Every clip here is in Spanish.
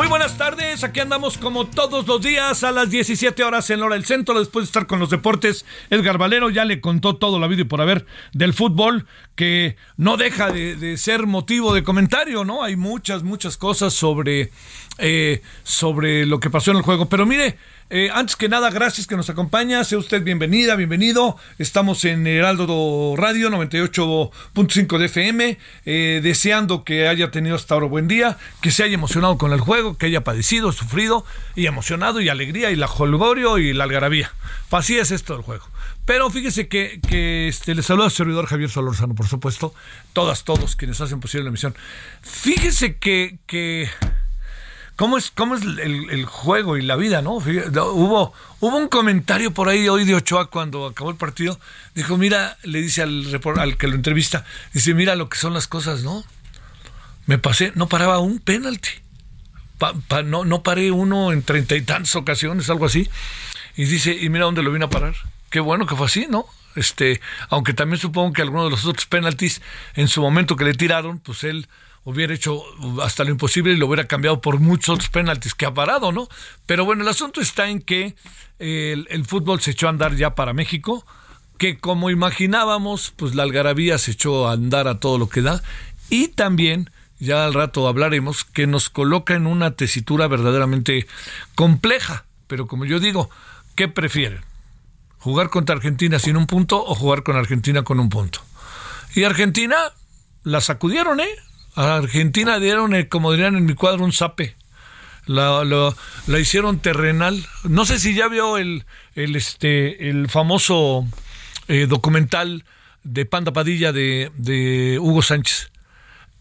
Muy buenas tardes, aquí andamos como todos los días a las 17 horas en hora del centro, después de estar con los deportes. Edgar Valero ya le contó todo la vida y por haber del fútbol, que no deja de, de ser motivo de comentario, ¿no? Hay muchas, muchas cosas sobre, eh, sobre lo que pasó en el juego. Pero mire, eh, antes que nada, gracias que nos acompaña. Sea usted bienvenida, bienvenido. Estamos en Heraldo Radio 98.5 de FM. eh, deseando que haya tenido hasta ahora buen día, que se haya emocionado con el juego, que haya padecido, sufrido y emocionado y alegría y la holgorio y la algarabía. Así es esto del juego. Pero fíjese que, que este, le saluda a su servidor Javier Solorzano, por supuesto. Todas, todos quienes hacen posible la emisión. Fíjese que, que ¿Cómo es, cómo es el, juego y la vida, no? Hubo, hubo un comentario por ahí hoy de Ochoa cuando acabó el partido. Dijo, mira, le dice al, al que lo entrevista, dice, mira lo que son las cosas, ¿no? Me pasé, no paraba un penalti. No, no paré uno en treinta y tantas ocasiones, algo así. Y dice, y mira dónde lo vine a parar. Qué bueno que fue así, ¿no? Este, aunque también supongo que algunos de los otros penaltis en su momento que le tiraron, pues él hubiera hecho hasta lo imposible y lo hubiera cambiado por muchos penaltis que ha parado, ¿no? Pero bueno, el asunto está en que eh, el, el fútbol se echó a andar ya para México, que como imaginábamos, pues la algarabía se echó a andar a todo lo que da y también ya al rato hablaremos, que nos coloca en una tesitura verdaderamente compleja. Pero como yo digo, ¿qué prefieren? ¿Jugar contra Argentina sin un punto o jugar con Argentina con un punto? Y Argentina la sacudieron, ¿eh? A Argentina dieron, eh, como dirían en mi cuadro, un zape. La, la- la hicieron terrenal. No sé si ya vio el, el, este, el famoso eh, documental de Panda Padilla de, de Hugo Sánchez.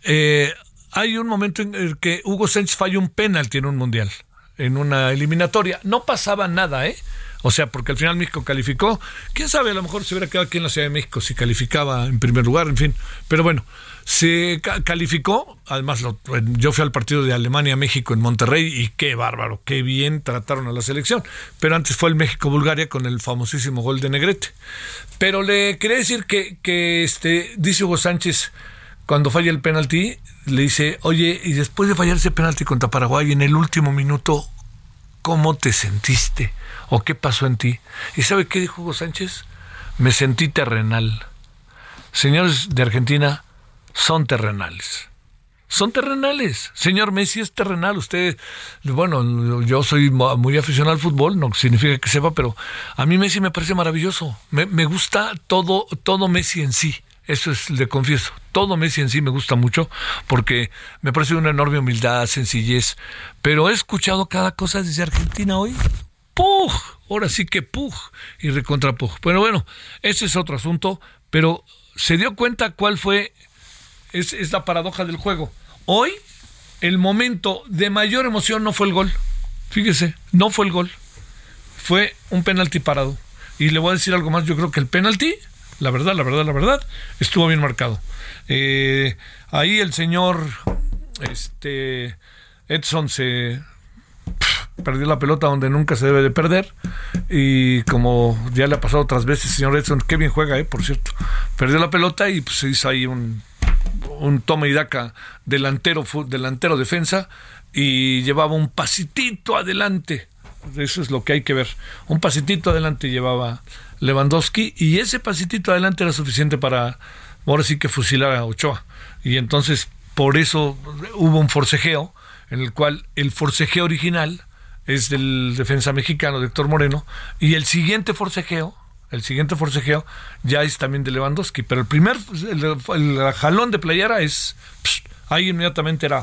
Eh, hay un momento en el que Hugo Sánchez falló un penalti en un mundial, en una eliminatoria. No pasaba nada, ¿eh? O sea, porque al final México calificó. Quién sabe, a lo mejor se hubiera quedado aquí en la Ciudad de México si calificaba en primer lugar, en fin. Pero bueno, se ca- calificó. Además, lo- yo fui al partido de Alemania-México en Monterrey y qué bárbaro, qué bien trataron a la selección. Pero antes fue el México-Bulgaria con el famosísimo gol de Negrete. Pero le quería decir que, que este, dice Hugo Sánchez, cuando falla el penalti, le dice, oye, y después de fallar ese penalti contra Paraguay en el último minuto, ¿cómo te sentiste? ¿O qué pasó en ti? ¿Y sabe qué dijo Hugo Sánchez? Me sentí terrenal. Señores de Argentina, son terrenales. Son terrenales. Señor Messi es terrenal. Usted, bueno, yo soy mu- muy aficionado al fútbol, no significa que sepa, pero a mí Messi me parece maravilloso. Me, me gusta todo, todo Messi en sí. Eso es, le confieso. Todo Messi en sí me gusta mucho porque me parece una enorme humildad, sencillez. Pero he escuchado cada cosa desde Argentina hoy. ¡Pug! Ahora sí que pug y recontra pug. Pero bueno, ese es otro asunto. Pero se dio cuenta cuál fue es, es la paradoja del juego. Hoy, el momento de mayor emoción no fue el gol. Fíjese, no fue el gol. Fue un penalti parado. Y le voy a decir algo más, yo creo que el penalti, la verdad, la verdad, la verdad, estuvo bien marcado. Eh, ahí el señor este Edson se perdió la pelota donde nunca se debe de perder y como ya le ha pasado otras veces, señor Edson, qué bien juega, eh, por cierto, perdió la pelota y pues se hizo ahí un, un toma y daca delantero, delantero defensa y llevaba un pasitito adelante, eso es lo que hay que ver, un pasitito adelante llevaba Lewandowski y ese pasitito adelante era suficiente para ahora sí que fusilar a Ochoa. Y entonces por eso hubo un forcejeo en el cual el forcejeo original es del defensa mexicano, de Héctor Moreno, y el siguiente forcejeo, el siguiente forcejeo ya es también de Lewandowski, pero el primer, el, jalón de playera es, ahí inmediatamente era,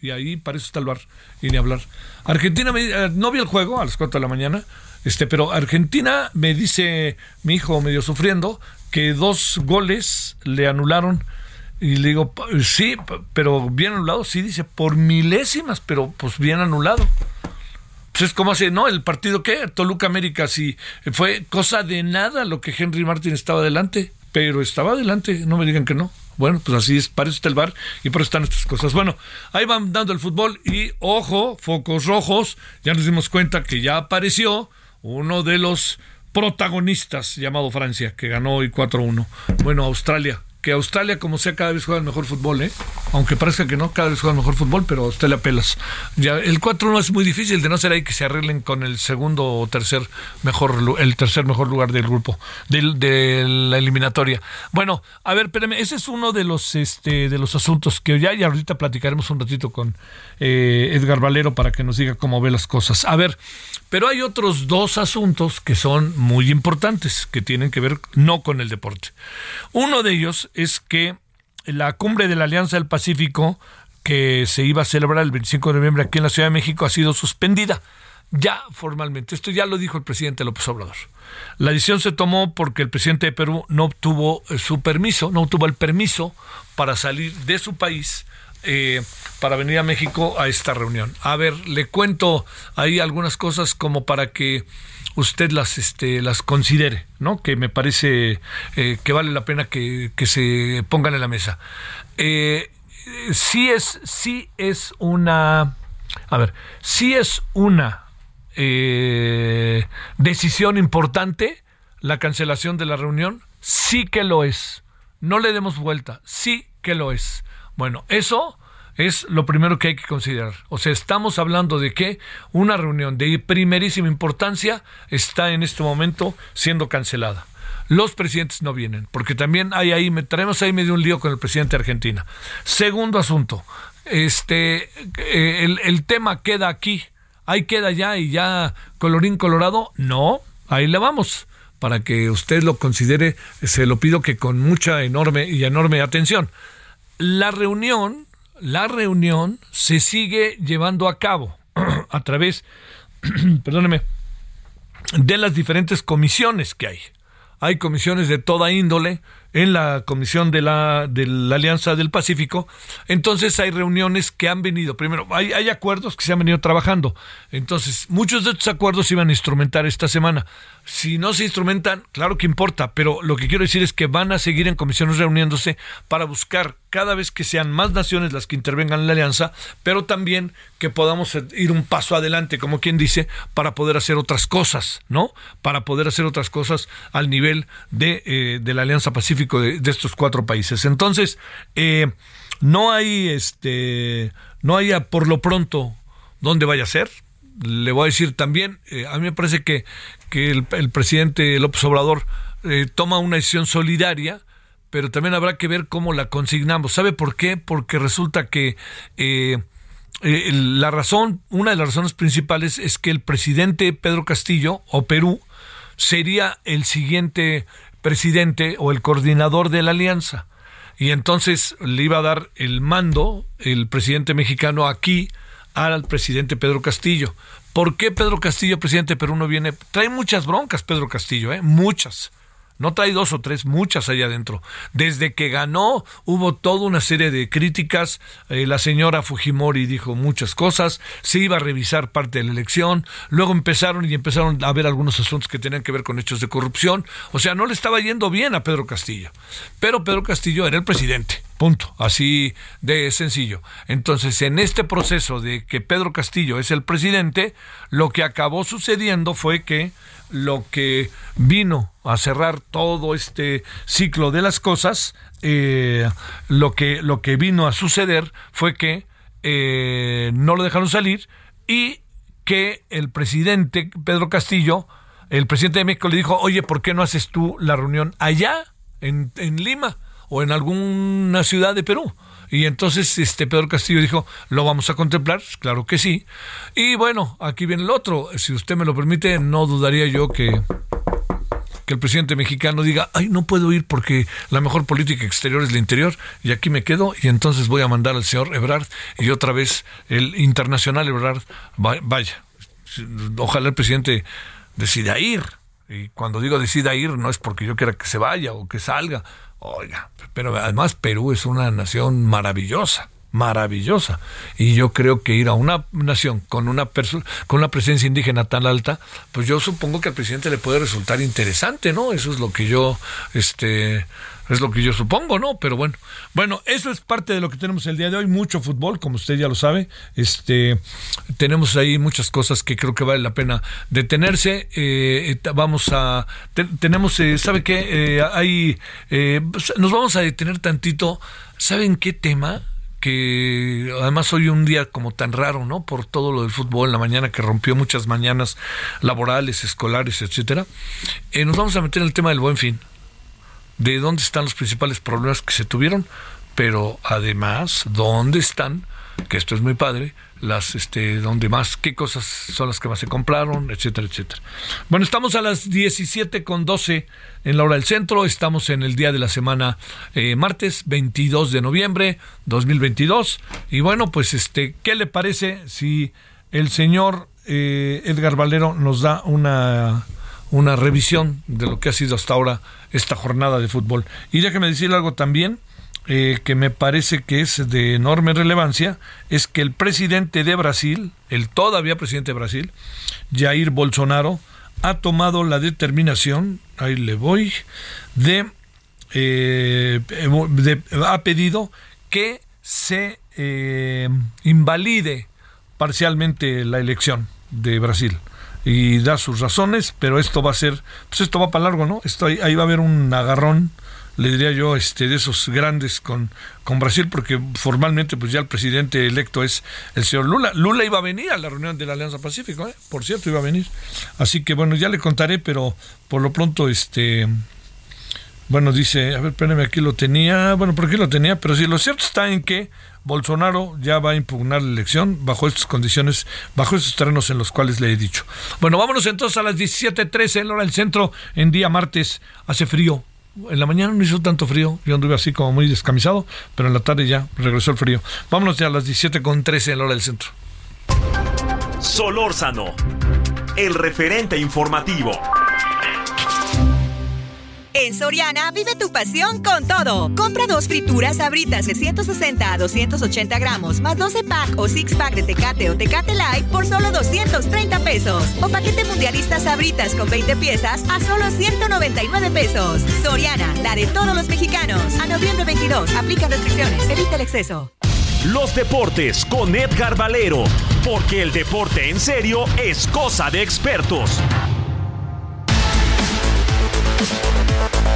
y ahí parece está el bar, y ni hablar. Argentina, me, eh, no vi el juego a las 4 de la mañana, este, pero Argentina me dice mi hijo medio sufriendo que dos goles le anularon y le digo, sí, pero bien anulado, sí, dice, por milésimas, pero pues bien anulado. Pues es como hace, ¿no? El partido que Toluca América, sí, fue cosa de nada lo que Henry Martin estaba adelante, pero estaba adelante, no me digan que no. Bueno, pues así es, está el bar y por eso están estas cosas. Bueno, ahí van dando el fútbol y ojo, focos rojos, ya nos dimos cuenta que ya apareció uno de los protagonistas llamado Francia, que ganó hoy 4-1. Bueno, Australia, que Australia, como sea, cada vez juega el mejor fútbol, ¿eh? Aunque parezca que no, cada vez juega el mejor fútbol, pero Australia pelas. Ya, el 4-1 es muy difícil, de no ser ahí que se arreglen con el segundo o tercer mejor, el tercer mejor lugar del grupo, de, la eliminatoria. Bueno, a ver, espérame, ese es uno de los, este, de los asuntos que ya, ya ahorita platicaremos un ratito con eh, Edgar Valero para que nos diga cómo ve las cosas. A ver, pero hay otros dos asuntos que son muy importantes, que tienen que ver no con el deporte. Uno de ellos es que la cumbre de la Alianza del Pacífico, que se iba a celebrar el 25 de noviembre aquí en la Ciudad de México, ha sido suspendida ya formalmente. Esto ya lo dijo el presidente López Obrador. La decisión se tomó porque el presidente de Perú no obtuvo eh, su permiso, no obtuvo el permiso para salir de su país eh, para venir a México a esta reunión. A ver, le cuento ahí algunas cosas como para que usted las, este, las considere, ¿no? Que me parece eh, que vale la pena que, se pongan en la mesa. Eh, sí es, sí es una, a ver, sí es una eh, decisión importante la cancelación de la reunión, sí que lo es. No le demos vuelta, sí que lo es. Bueno, eso es lo primero que hay que considerar. O sea, estamos hablando de que una reunión de primerísima importancia está en este momento siendo cancelada. Los presidentes no vienen, porque también hay ahí, traemos ahí medio un lío con el presidente de Argentina. Segundo asunto, este, eh, el, el tema queda aquí, ahí queda ya y ya colorín colorado, no, ahí le vamos para que usted lo considere, se lo pido que con mucha enorme y enorme atención. La reunión, la reunión se sigue llevando a cabo a través, perdóneme, de las diferentes comisiones que hay. Hay comisiones de toda índole, en la Comisión de la, de la Alianza del Pacífico. Entonces hay reuniones que han venido, primero, hay, hay acuerdos que se han venido trabajando. Entonces, muchos de estos acuerdos se iban a instrumentar esta semana. Si no se instrumentan, claro que importa, pero lo que quiero decir es que van a seguir en comisiones reuniéndose para buscar cada vez que sean más naciones las que intervengan en la alianza, pero también que podamos ir un paso adelante, como quien dice, para poder hacer otras cosas, ¿no? Para poder hacer otras cosas al nivel de, eh, de la Alianza Pacífica de, estos cuatro países. Entonces, eh, no hay, este, no hay por lo pronto dónde vaya a ser. Le voy a decir también, eh, a mí me parece que, que el, presidente López Obrador eh, toma una decisión solidaria, pero también habrá que ver cómo la consignamos. ¿Sabe por qué? Porque resulta que la razón, una de las razones principales es que el presidente Pedro Castillo o Perú sería el siguiente presidente o el coordinador de la alianza. Y entonces le iba a dar el mando el presidente mexicano aquí al presidente Pedro Castillo. ¿Por qué Pedro Castillo, presidente de Perú, no viene? Trae muchas broncas Pedro Castillo, ¿eh? muchas. No trae dos o tres, muchas allá adentro. Desde que ganó hubo toda una serie de críticas. Eh, la señora Fujimori dijo muchas cosas. Se iba a revisar parte de la elección. Luego empezaron y empezaron a ver algunos asuntos que tenían que ver con hechos de corrupción. O sea, no le estaba yendo bien a Pedro Castillo. Pero Pedro Castillo era el presidente. Punto. Así de sencillo. Entonces, en este proceso de que Pedro Castillo es el presidente, lo que acabó sucediendo fue que lo que vino a cerrar todo este ciclo de las cosas, eh, lo, que, lo que vino a suceder fue que eh, no lo dejaron salir y que el presidente Pedro Castillo, el presidente de México le dijo, oye, ¿por qué no haces tú la reunión allá, en, en Lima? o en alguna ciudad de Perú. Y entonces este Pedro Castillo dijo, ¿lo vamos a contemplar? Claro que sí. Y bueno, aquí viene el otro. Si usted me lo permite, no dudaría yo que que el presidente mexicano diga, ay, no puedo ir porque la mejor política exterior es la interior y aquí me quedo y entonces voy a mandar al señor Ebrard y otra vez el internacional Ebrard vaya. Ojalá el presidente decida ir. Y cuando digo decida ir, no es porque yo quiera que se vaya o que salga, Oiga, pero además Perú es una nación maravillosa maravillosa. Y yo creo que ir a una nación con una con una presencia indígena tan alta, pues yo supongo que al presidente le puede resultar interesante, ¿no? Eso es lo que yo este es lo que yo supongo, ¿no? Pero bueno, bueno, eso es parte de lo que tenemos el día de hoy, mucho fútbol, como usted ya lo sabe. Este, tenemos ahí muchas cosas que creo que vale la pena detenerse. Eh, vamos a, tenemos, eh, ¿sabe qué? Eh, hay, pues, nos vamos a detener tantito. ¿Saben qué tema? Que además hoy un día como tan raro, ¿no? Por todo lo del fútbol en la mañana que rompió muchas mañanas laborales, escolares, etcétera. nos vamos a meter en el tema del buen fin de dónde están los principales problemas que se tuvieron, pero además, dónde están, que esto es muy padre, las este dónde más qué cosas son las que más se compraron, etcétera, etcétera. Bueno, estamos a las 17 con 12 en la hora del centro, estamos en el día de la semana eh, martes 22 de noviembre 2022 y bueno, pues este, ¿qué le parece si el señor eh, Edgar Valero nos da una una revisión de lo que ha sido hasta ahora esta jornada de fútbol. Y déjeme decir algo también eh, que me parece que es de enorme relevancia, es que el presidente de Brasil, el todavía presidente de Brasil, Jair Bolsonaro, ha tomado la determinación, ahí le voy, de, eh, ha pedido que se eh, invalide parcialmente la elección de Brasil y da sus razones, pero esto va a ser, pues esto va para largo, ¿no? Esto ahí, va a haber un agarrón, le diría yo, este, de esos grandes con, con Brasil, porque formalmente pues ya el presidente electo es el señor Lula. Lula iba a venir a la reunión de la Alianza Pacífico, ¿eh? por cierto, iba a venir. Así que bueno, ya le contaré, pero por lo pronto, este, bueno, dice, a ver, espérenme, aquí lo tenía, bueno, por aquí lo tenía, pero sí, lo cierto está en que Bolsonaro ya va a impugnar la elección bajo estas condiciones, bajo estos terrenos en los cuales le he dicho. Bueno, vámonos entonces a las 17:13 en hora del centro, en día martes. Hace frío. En la mañana no hizo tanto frío, yo anduve así como muy descamisado, pero en la tarde ya regresó el frío. Vámonos ya a las 17:13 en la hora del centro. Solórzano, el referente informativo. En Soriana vive tu pasión con todo. Compra dos frituras abritas de 160 a 280 gramos más 12 pack o 6 pack de Tecate o Tecate Light por solo 230 pesos. O paquete mundialista sabritas con 20 piezas a solo 199 pesos. Soriana, la de todos los mexicanos. A noviembre 22, aplica restricciones, evita el exceso. Los deportes con Edgar Valero, porque el deporte en serio es cosa de expertos.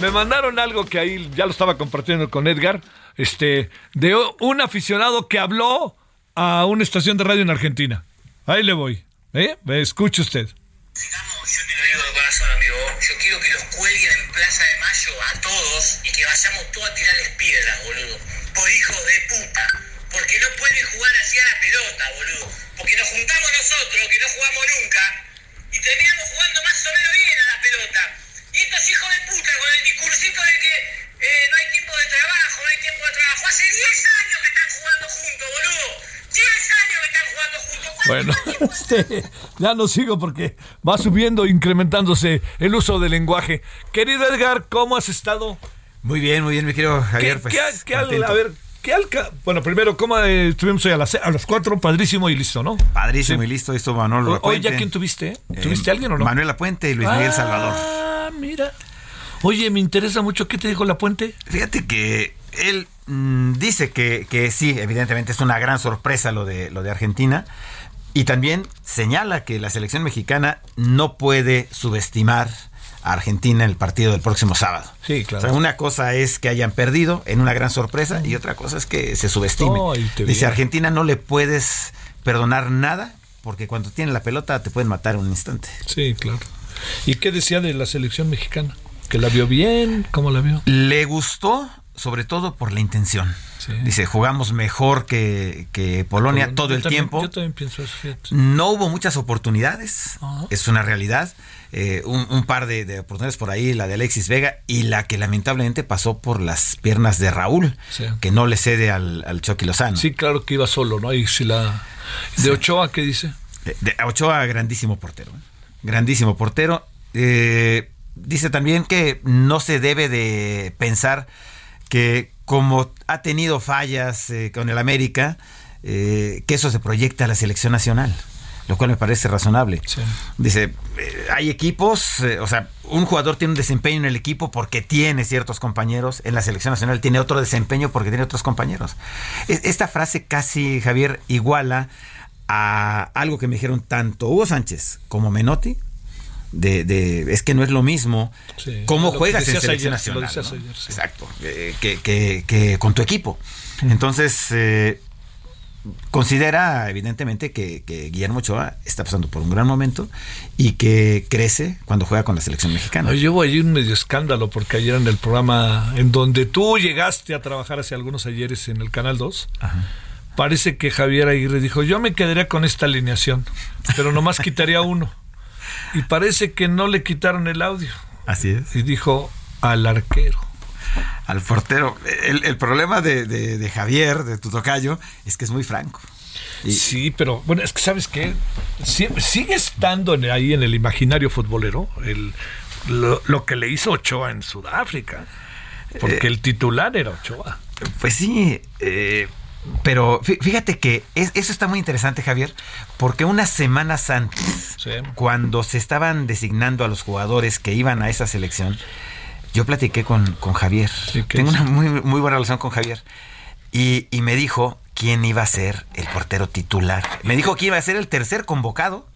Me mandaron algo que ahí ya lo estaba compartiendo con Edgar, este, de un aficionado que habló a una estación de radio en Argentina. Ahí le voy. ¿Eh? Escuche usted. Yo te lo digo de corazón, amigo. Yo quiero que los cuelguen en Plaza de Mayo a todos y que vayamos todos a tirarles piedras, boludo. Por hijos de puta. Porque no pueden jugar así a la pelota, boludo. Porque nos juntamos nosotros, que no jugamos nunca, y terminamos jugando más o menos bien a la pelota. Y estos hijos de puta con el discursito de que eh, no hay tiempo de trabajo, no hay tiempo de trabajo. Hace 10 años que están jugando juntos, boludo. 10 años que están jugando juntos. ¿Cuánto Bueno, este, ya no sigo porque va subiendo, incrementándose el uso del lenguaje. Querido Edgar, ¿cómo has estado? Muy bien, muy bien, mi querido Javier. ¿Qué, pues, qué- qué al- a ver, ¿qué alca- Bueno, primero, ¿cómo eh, estuvimos hoy a las, a las cuatro? Padrísimo y listo, ¿no? Padrísimo Sí. y listo, esto Manolo Hoy ya quién tuviste, ¿eh? Eh, ¿Tuviste a alguien o no? Manuel Lapuente y Luis Miguel Salvador. Ah, mira. Oye, me interesa mucho. ¿Qué te dijo la puente? Fíjate que él mm, dice que, que sí, evidentemente es una gran sorpresa lo de, lo de Argentina. Y también señala que la selección mexicana no puede subestimar a Argentina en el partido del próximo sábado. Sí, claro. O sea, una cosa es que hayan perdido en una gran sorpresa y otra cosa es que se subestime. No, Dice. Argentina no le puedes perdonar nada porque cuando tienen la pelota te pueden matar en un instante. Sí, claro. ¿Y qué decía de la selección mexicana? ¿Que la vio bien? ¿Cómo la vio? Le gustó sobre todo por la intención. Sí. Dice, jugamos mejor que, que Polonia todo el también- tiempo. Yo también pienso eso, fíjate. No hubo muchas oportunidades, Ajá. es una realidad. Eh, un, un par de, de oportunidades por ahí, la de Alexis Vega y la que lamentablemente pasó por las piernas de Raúl, Sí. que no le cede al, al Chucky Lozano. Sí, claro que iba solo, ¿no? Y si la... ¿De Ochoa qué dice? De, de Ochoa, grandísimo portero. ¿eh? Grandísimo portero. Eh, dice también que no se debe de pensar que como ha tenido fallas eh, con el América, eh, que eso se proyecta a la selección nacional, lo cual me parece razonable. Sí. Dice, eh, hay equipos, o sea, un jugador tiene un desempeño en el equipo porque tiene ciertos compañeros, en la selección nacional tiene otro desempeño porque tiene otros compañeros. Es- Esta frase casi, Javier, iguala a algo que me dijeron tanto Hugo Sánchez como Menotti. De, de- es que no es lo mismo Sí, cómo lo que juegas en selección ayer, nacional. decías ¿no? ayer, sí. Exacto, eh, que, que- que con tu equipo. Entonces, eh, considera evidentemente que, que Guillermo Ochoa está pasando por un gran momento y que crece cuando juega con la selección mexicana. No, llevo ahí un medio escándalo porque ayer en el programa en donde tú llegaste a trabajar hace algunos ayeres en el Canal 2, parece que Javier Aguirre dijo, yo me quedaría con esta alineación, pero nomás quitaría uno. Y parece que no le quitaron el audio. Así es. Y dijo al arquero. Al portero. El, el problema de, de- de Javier, de tu tocayo, es que es muy franco. Y- Sí, pero bueno, es que sabes qué, sigue estando en- ahí en el imaginario futbolero el, lo, lo que le hizo Ochoa en Sudáfrica, porque el titular era Ochoa. Pues sí, eh, pero fí- fíjate que es- eso está muy interesante, Javier, porque unas semanas antes, Sí. cuando se estaban designando a los jugadores que iban a esa selección, yo platiqué con, con Javier. Sí, ¿qué Tengo una muy, muy buena relación con Javier. Y, y me dijo quién iba a ser el portero titular. Me dijo que iba a ser el tercer convocado,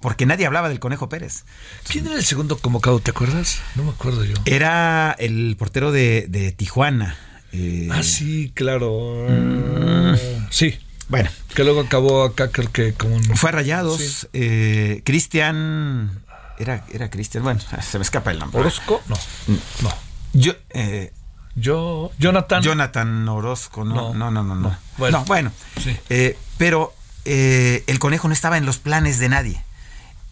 porque nadie hablaba del Conejo Pérez. ¿Quién era el segundo convocado? ¿Te acuerdas? No me acuerdo yo. Era el portero de, de Tijuana. Eh, Ah, sí, claro. Sí, Bueno, que luego acabó acá, creo que como Fue a Rayados. Sí. eh, Cristian. Era, era Cristian. Bueno, se me escapa el nombre. ¿Orozco? No. No. Yo, eh, Yo, Jonathan. Jonathan Orozco. No, no, no, no. no, no. Bueno. No, bueno. Sí. Eh, pero eh, el conejo no estaba en los planes de nadie.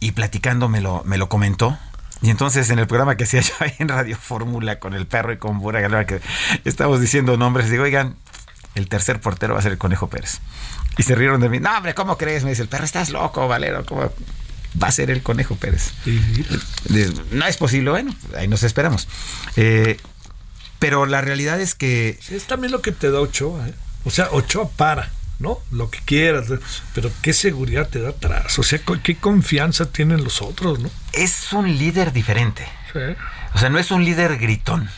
Y platicando me lo, me lo comentó. Y entonces en el programa que hacía yo ahí en Radio Fórmula con el perro y con Bura Galera, que estamos diciendo nombres, digo, oigan, el tercer portero va a ser el Conejo Pérez. Y se rieron de mí. No, hombre, ¿cómo crees? Me dice el perro, estás loco, Valero. ¿Cómo va a ser el Conejo Pérez? No es posible, bueno, ahí nos esperamos. Eh, pero la realidad es que Sí, es también lo que te da Ochoa, ¿eh? O sea, Ochoa para, ¿no? Lo que quieras, pero qué seguridad te da atrás. O sea, qué confianza tienen los otros, ¿no? es un líder diferente. Sí. O sea, no es un líder gritón.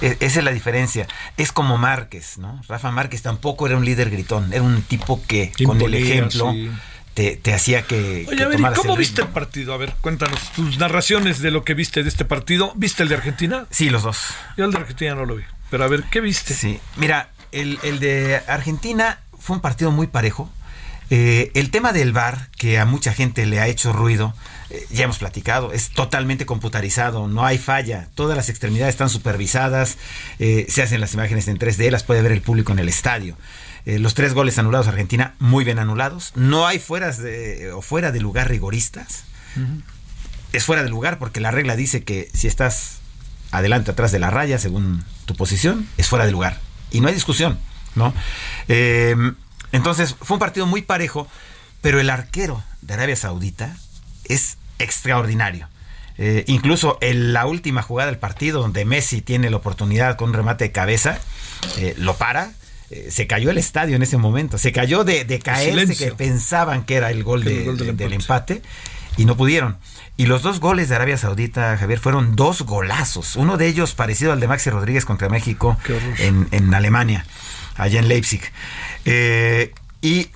E- Esa es la diferencia. Es como Márquez, ¿no? Rafa Márquez tampoco era un líder gritón. Era un tipo que, con el ejemplo, sí. te, te hacía que. Oye, que a ver, ¿y tomaras cómo el viste el partido? A ver, cuéntanos tus narraciones de lo que viste de este partido. ¿Viste el de Argentina? Sí, los dos. Yo el de Argentina no lo vi. Pero a ver, ¿qué viste? Sí. Mira, el, el de Argentina fue un partido muy parejo Eh, el tema del VAR, que a mucha gente le ha hecho ruido, eh, ya hemos platicado, es totalmente computarizado, no hay falla, todas las extremidades están supervisadas, eh, se hacen las imágenes en 3D, las puede ver el público en el estadio. Los tres goles anulados a Argentina, muy bien anulados. No hay fueras de, o fuera de lugar rigoristas. Es fuera de lugar porque la regla dice que si estás adelante, atrás de la raya, según tu posición, es fuera de lugar. Y no hay discusión, ¿no? Eh, entonces, fue un partido muy parejo, pero el arquero de Arabia Saudita es extraordinario. Eh, incluso en la última jugada del partido, donde Messi tiene la oportunidad con un remate de cabeza, eh, lo para. eh, se cayó el estadio en ese momento. Se cayó de, de caerse, que pensaban que era el gol, Que de- el gol del de- del empate. y no pudieron. Y los dos goles de Arabia Saudita, Javier, fueron dos golazos. Uno de ellos parecido al de Maxi Rodríguez contra México en Alemania, allá en Leipzig. Eh, y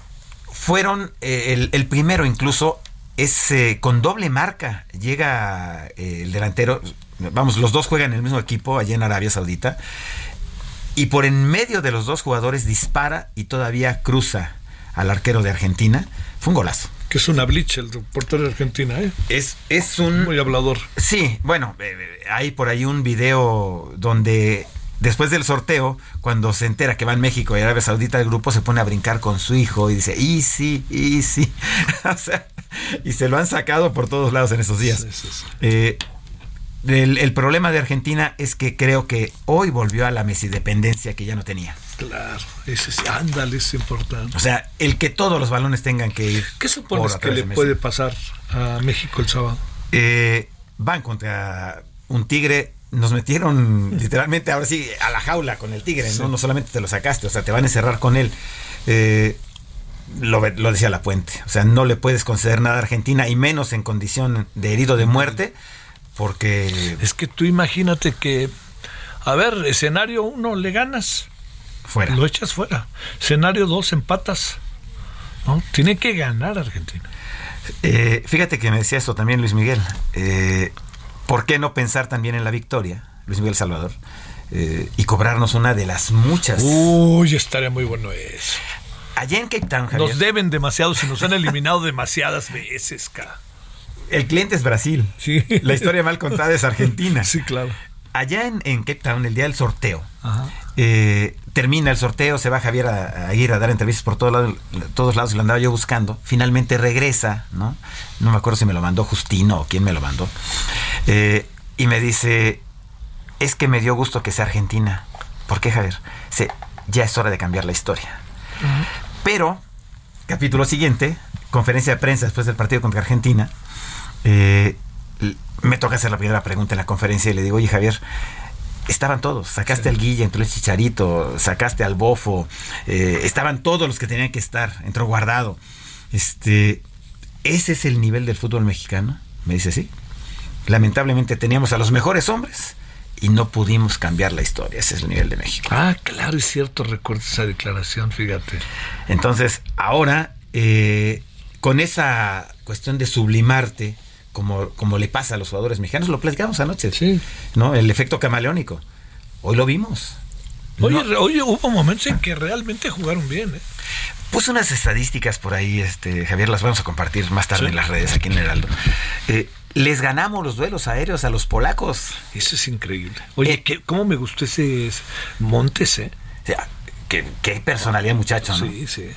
fueron, eh, el, el primero incluso es eh, con doble marca. Llega el delantero, vamos, los dos juegan en el mismo equipo allá en Arabia Saudita. Y por en medio de los dos jugadores dispara y todavía cruza al arquero de Argentina. Fue un golazo. Que es una bleach el portero de Argentina, ¿eh? Es, es un... Muy hablador. Sí, bueno, eh, hay por ahí un video donde después del sorteo, cuando se entera que va en México y Arabia Saudita, el grupo se pone a brincar con su hijo y dice, y sí, y sí. o sea, y se lo han sacado por todos lados en esos días. Sí, sí, sí. Eh, el, el problema de Argentina es que creo que hoy volvió a la mesidependencia que ya no tenía. Claro, ese sí, ándale, es importante. O sea, el que todos los balones tengan que ir. ¿Qué supones que le puede pasar a México el sábado? Eh, van contra un tigre. Nos metieron literalmente ahora sí a la jaula con el tigre, ¿no? No solamente te lo sacaste, o sea, te van a encerrar con él. Eh, lo, lo decía La Puente. O sea, no le puedes conceder nada a Argentina y menos en condición de herido de muerte, porque Es que tú imagínate que, a ver, escenario uno le ganas, fuera. lo echas fuera. Escenario dos empatas. ¿no? Tiene que ganar Argentina. Eh, fíjate que me decía esto también Luis Miguel. Eh, ¿Por qué no pensar también en la victoria, Luis Miguel Salvador? Eh, y cobrarnos una de las muchas. Uy, estaría muy bueno eso. Allá en Cape Town, Javier, Nos deben demasiado, se nos han eliminado demasiadas veces, cara. el cliente es Brasil. Sí. La historia mal contada es Argentina. Sí, claro. Allá en, en Cape Town, el día del sorteo, Ajá. eh, termina el sorteo, se va Javier a, a ir a dar entrevistas por todo lado- todos lados y lo andaba yo buscando. Finalmente regresa, ¿no? No me acuerdo si me lo mandó Justino o quién me lo mandó. Eh, y me dice, es que me dio gusto que sea Argentina. ¿Por qué, Javier? Dice, ya es hora de cambiar la historia. Pero, capítulo siguiente, conferencia de prensa después del partido contra Argentina, eh, me toca hacer la primera pregunta en la conferencia y le digo, oye Javier, estaban todos, sacaste al Guilla, entró el Chicharito, sacaste al Bofo, eh, estaban todos los que tenían que estar, entró guardado. Este, ¿Ese es el nivel del fútbol mexicano? Me dice, sí. Lamentablemente teníamos a los mejores hombres y no pudimos cambiar la historia. Ese es el nivel de México. Ah, claro, es cierto, recuerdo esa declaración, fíjate. Entonces, ahora, eh, con esa cuestión de sublimarte, como, como le pasa a los jugadores mexicanos, lo platicamos anoche, Sí. ¿no? El efecto camaleónico. Hoy lo vimos. Oye, No- oye, hubo momentos en que realmente jugaron bien, ¿eh? Puse unas estadísticas por ahí, este, Javier, las vamos a compartir más tarde Sí. en las redes aquí en Heraldo. Eh, les ganamos los duelos aéreos a los polacos. Eso es increíble. Oye, Eh, ¿qué- ¿cómo me gustó ese ese Montes, eh? O sea, qué, qué personalidad, muchacho, ¿no? Sí, sí.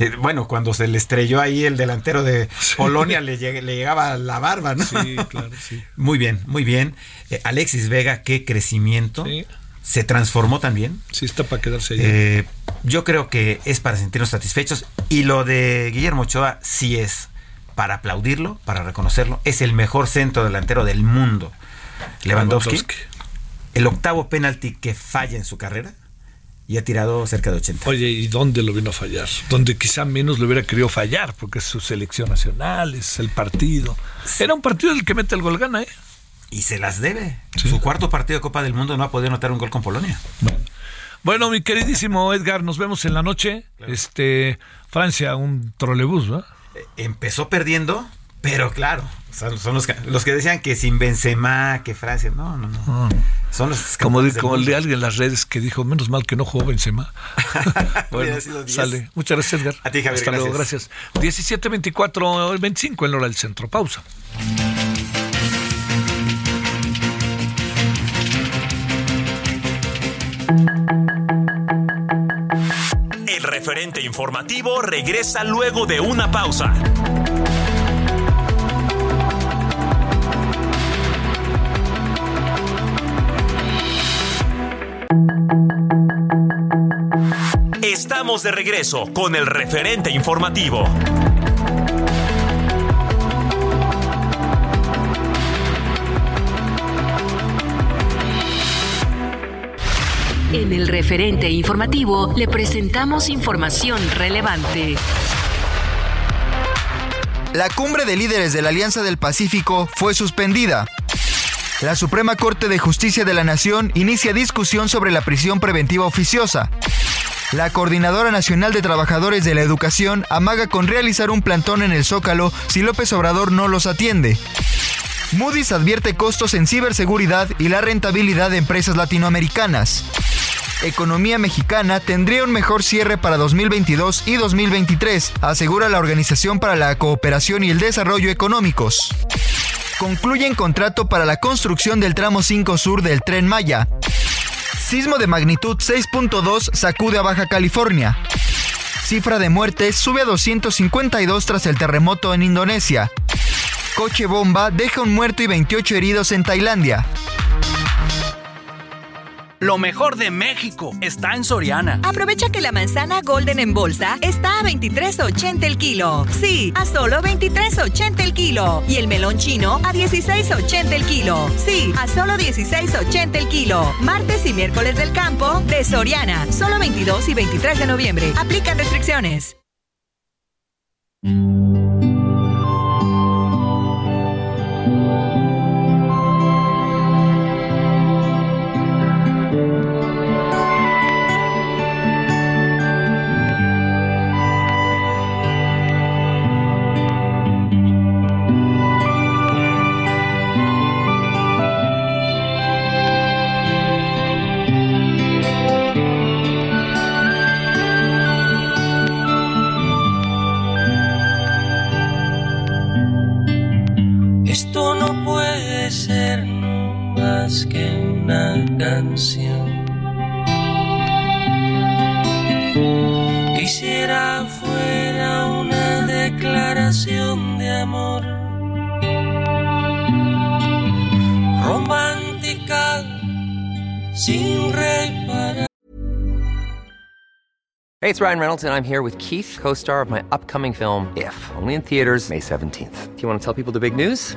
Eh, bueno, cuando se le estrelló ahí el delantero de Sí. Polonia, le, lleg- le llegaba la barba, ¿no? Sí, claro, sí. Muy bien, muy bien. Eh, Alexis Vega, qué crecimiento. Sí. Se transformó también. Sí, está para quedarse ahí. Eh, yo creo que es para sentirnos satisfechos. Y lo de Guillermo Ochoa sí es para aplaudirlo, para reconocerlo. Es el mejor centro delantero del mundo. Lewandowski, Lewandowski. el octavo penalti que falla en su carrera y ha tirado cerca de 80. Oye, ¿y dónde lo vino a fallar? Donde quizá menos lo hubiera querido fallar, porque es su selección nacional, es el partido. Era un partido del que mete el gol gana, ¿eh? Y se las debe. Sí. Su cuarto partido de Copa del Mundo no ha podido anotar un gol con Polonia. Bueno, mi queridísimo Edgar, nos vemos en la noche. Este, Francia, un trolebús, ¿verdad? Eh, Empezó perdiendo, Pero claro, son, son los, que, los que decían que sin Benzema, que Francia, no, no, no. Son los Como, del como el de alguien en las redes que dijo, menos mal que no jugó Benzema. bueno, sale. Muchas gracias, Edgar. A ti, Javier, Hasta luego, gracias. 17.24, 25 en hora del centro. Pausa. El referente informativo regresa luego de una pausa. Estamos de regreso con el referente informativo. En el referente informativo le presentamos información relevante. La cumbre de líderes de la Alianza del Pacífico fue suspendida. La Suprema Corte de Justicia de la Nación inicia discusión sobre la prisión preventiva oficiosa. La Coordinadora Nacional de Trabajadores de la Educación amaga con realizar un plantón en el Zócalo si López Obrador no los atiende. Moody's advierte costos en ciberseguridad y la rentabilidad de empresas latinoamericanas. Economía mexicana tendría un mejor cierre para 2022 y 2023, asegura la Organización para la Cooperación y el Desarrollo Económicos. Concluyen contrato para la construcción del tramo 5 sur del tren Maya. Sismo de magnitud 6.2 sacude a Baja California. Cifra de muertes sube a 252 tras el terremoto en Indonesia. Coche bomba deja un muerto y 28 heridos en Tailandia. Lo mejor de México está en Soriana. Aprovecha que la manzana Golden en bolsa está a 23.80 el kilo. Sí, a solo 23.80 el kilo. Y el melón chino a 16.80 el kilo. Sí, a solo 16.80 el kilo. Martes y miércoles del campo de Soriana. Solo 22 y 23 de noviembre. Aplican restricciones. Que una canción. Quisiera fuera una declaración de amor. Romántica sin reparar. Hey, it's Ryan Reynolds, and I'm here with Keith, co star of my upcoming film, If, only in theaters, May 17th. Do you want to tell people the big news?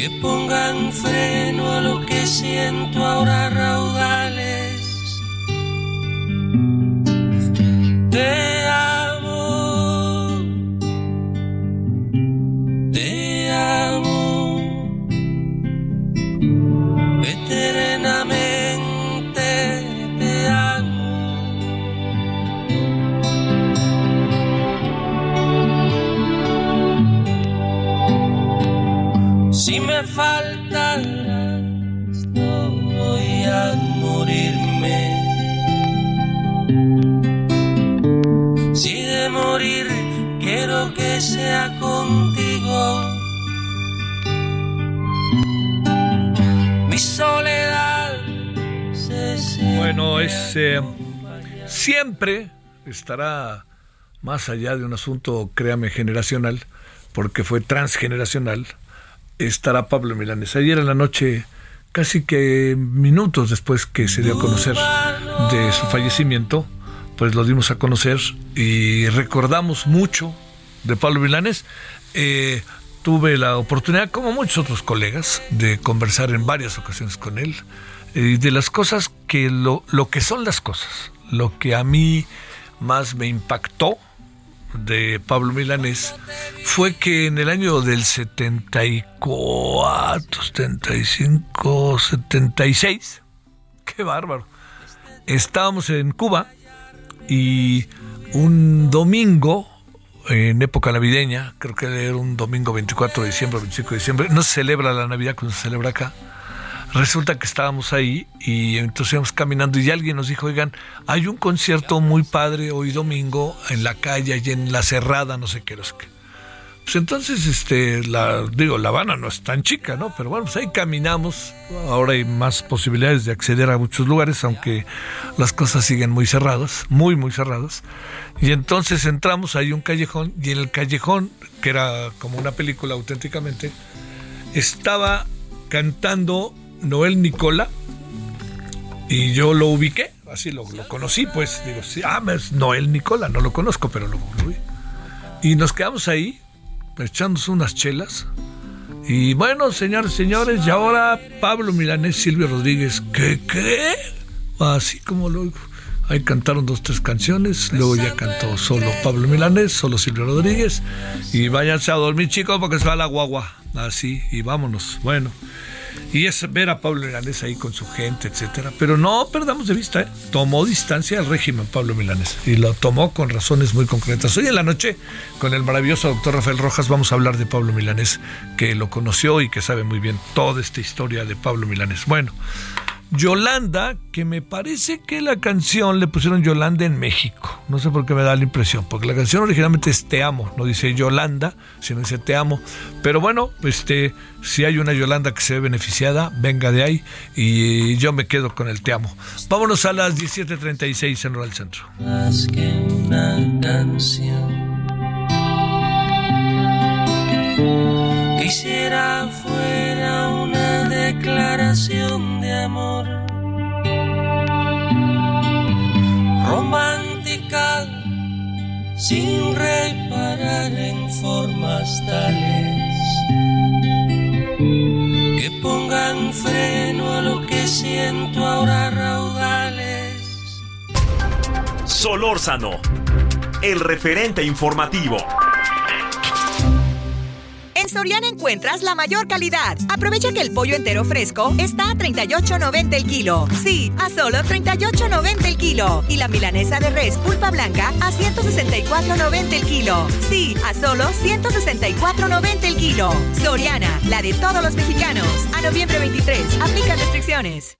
Que pongan freno a lo que siento ahora raudales. Me faltas, no voy a morirme. Si de morir quiero que sea contigo. Mi soledad se Bueno, es eh, siempre estará más allá de un asunto, créame, generacional, porque fue transgeneracional, estará Pablo Milanes. Ayer en la noche, casi que minutos después que se dio a conocer de su fallecimiento, pues lo dimos a conocer y recordamos mucho de Pablo Milanes. Eh, tuve la oportunidad, como muchos otros colegas, de conversar en varias ocasiones con él y de las cosas que lo, lo que son las cosas, lo que a mí más me impactó de Pablo Milanés fue que en el año del 74, 75, 76, qué bárbaro, estábamos en Cuba y un domingo, en época navideña, creo que era un domingo 24 de diciembre, 25 de diciembre, no se celebra la Navidad como se celebra acá, resulta que estábamos ahí y entonces íbamos caminando y alguien nos dijo, oigan, hay un concierto muy padre hoy domingo en la calle, y en la cerrada, no sé qué, no sé qué. Pues entonces, este, la, digo, La Habana no es tan chica, ¿no? Pero bueno, pues ahí caminamos. Ahora hay más posibilidades de acceder a muchos lugares, aunque las cosas siguen muy cerradas, muy, muy cerradas. Y entonces entramos ahí un callejón y en el callejón, que era como una película auténticamente, estaba cantando Noel Nicola y yo lo ubiqué, así lo, conocí, pues digo, ah, es Noel Nicola, no lo conozco, pero lo, vi. Y nos quedamos ahí, echándose unas chelas. Y bueno, señores, señores, y ahora Pablo Milanés, Silvio Rodríguez, ¿qué, qué? Así como lo... Ahí cantaron dos, tres canciones, luego ya cantó solo Pablo Milanés, solo Silvio Rodríguez, y váyanse a dormir chicos porque se va la guagua, así, y vámonos. Bueno, y es ver a Pablo Milanés ahí con su gente, etcétera. Pero no perdamos de vista, ¿eh? tomó distancia al régimen Pablo Milanés y lo tomó con razones muy concretas. Hoy en la noche, con el maravilloso doctor Rafael Rojas, vamos a hablar de Pablo Milanés, que lo conoció y que sabe muy bien toda esta historia de Pablo Milanés. Bueno, Yolanda, que me parece que la canción le pusieron Yolanda en México. No sé por qué me da la impresión, porque la canción originalmente es Te amo, no dice Yolanda, sino dice Te amo. Pero bueno, este, si hay una Yolanda que se ve beneficiada, venga de ahí y yo me quedo con el Te amo. Vámonos a las 17:36 en Rural Centro. Más que una canción. Quisiera declaración de amor romántica sin reparar en formas tales que pongan freno a lo que siento ahora raudales. Solórzano, el referente informativo. Soriana encuentras la mayor calidad. Aprovecha que el pollo entero fresco está a 38.90 el kilo. Sí, a solo 38.90 el kilo. Y la milanesa de res pulpa blanca a 164.90 el kilo. Sí, a solo 164.90 el kilo. Soriana, la de todos los mexicanos. A noviembre 23, aplica restricciones.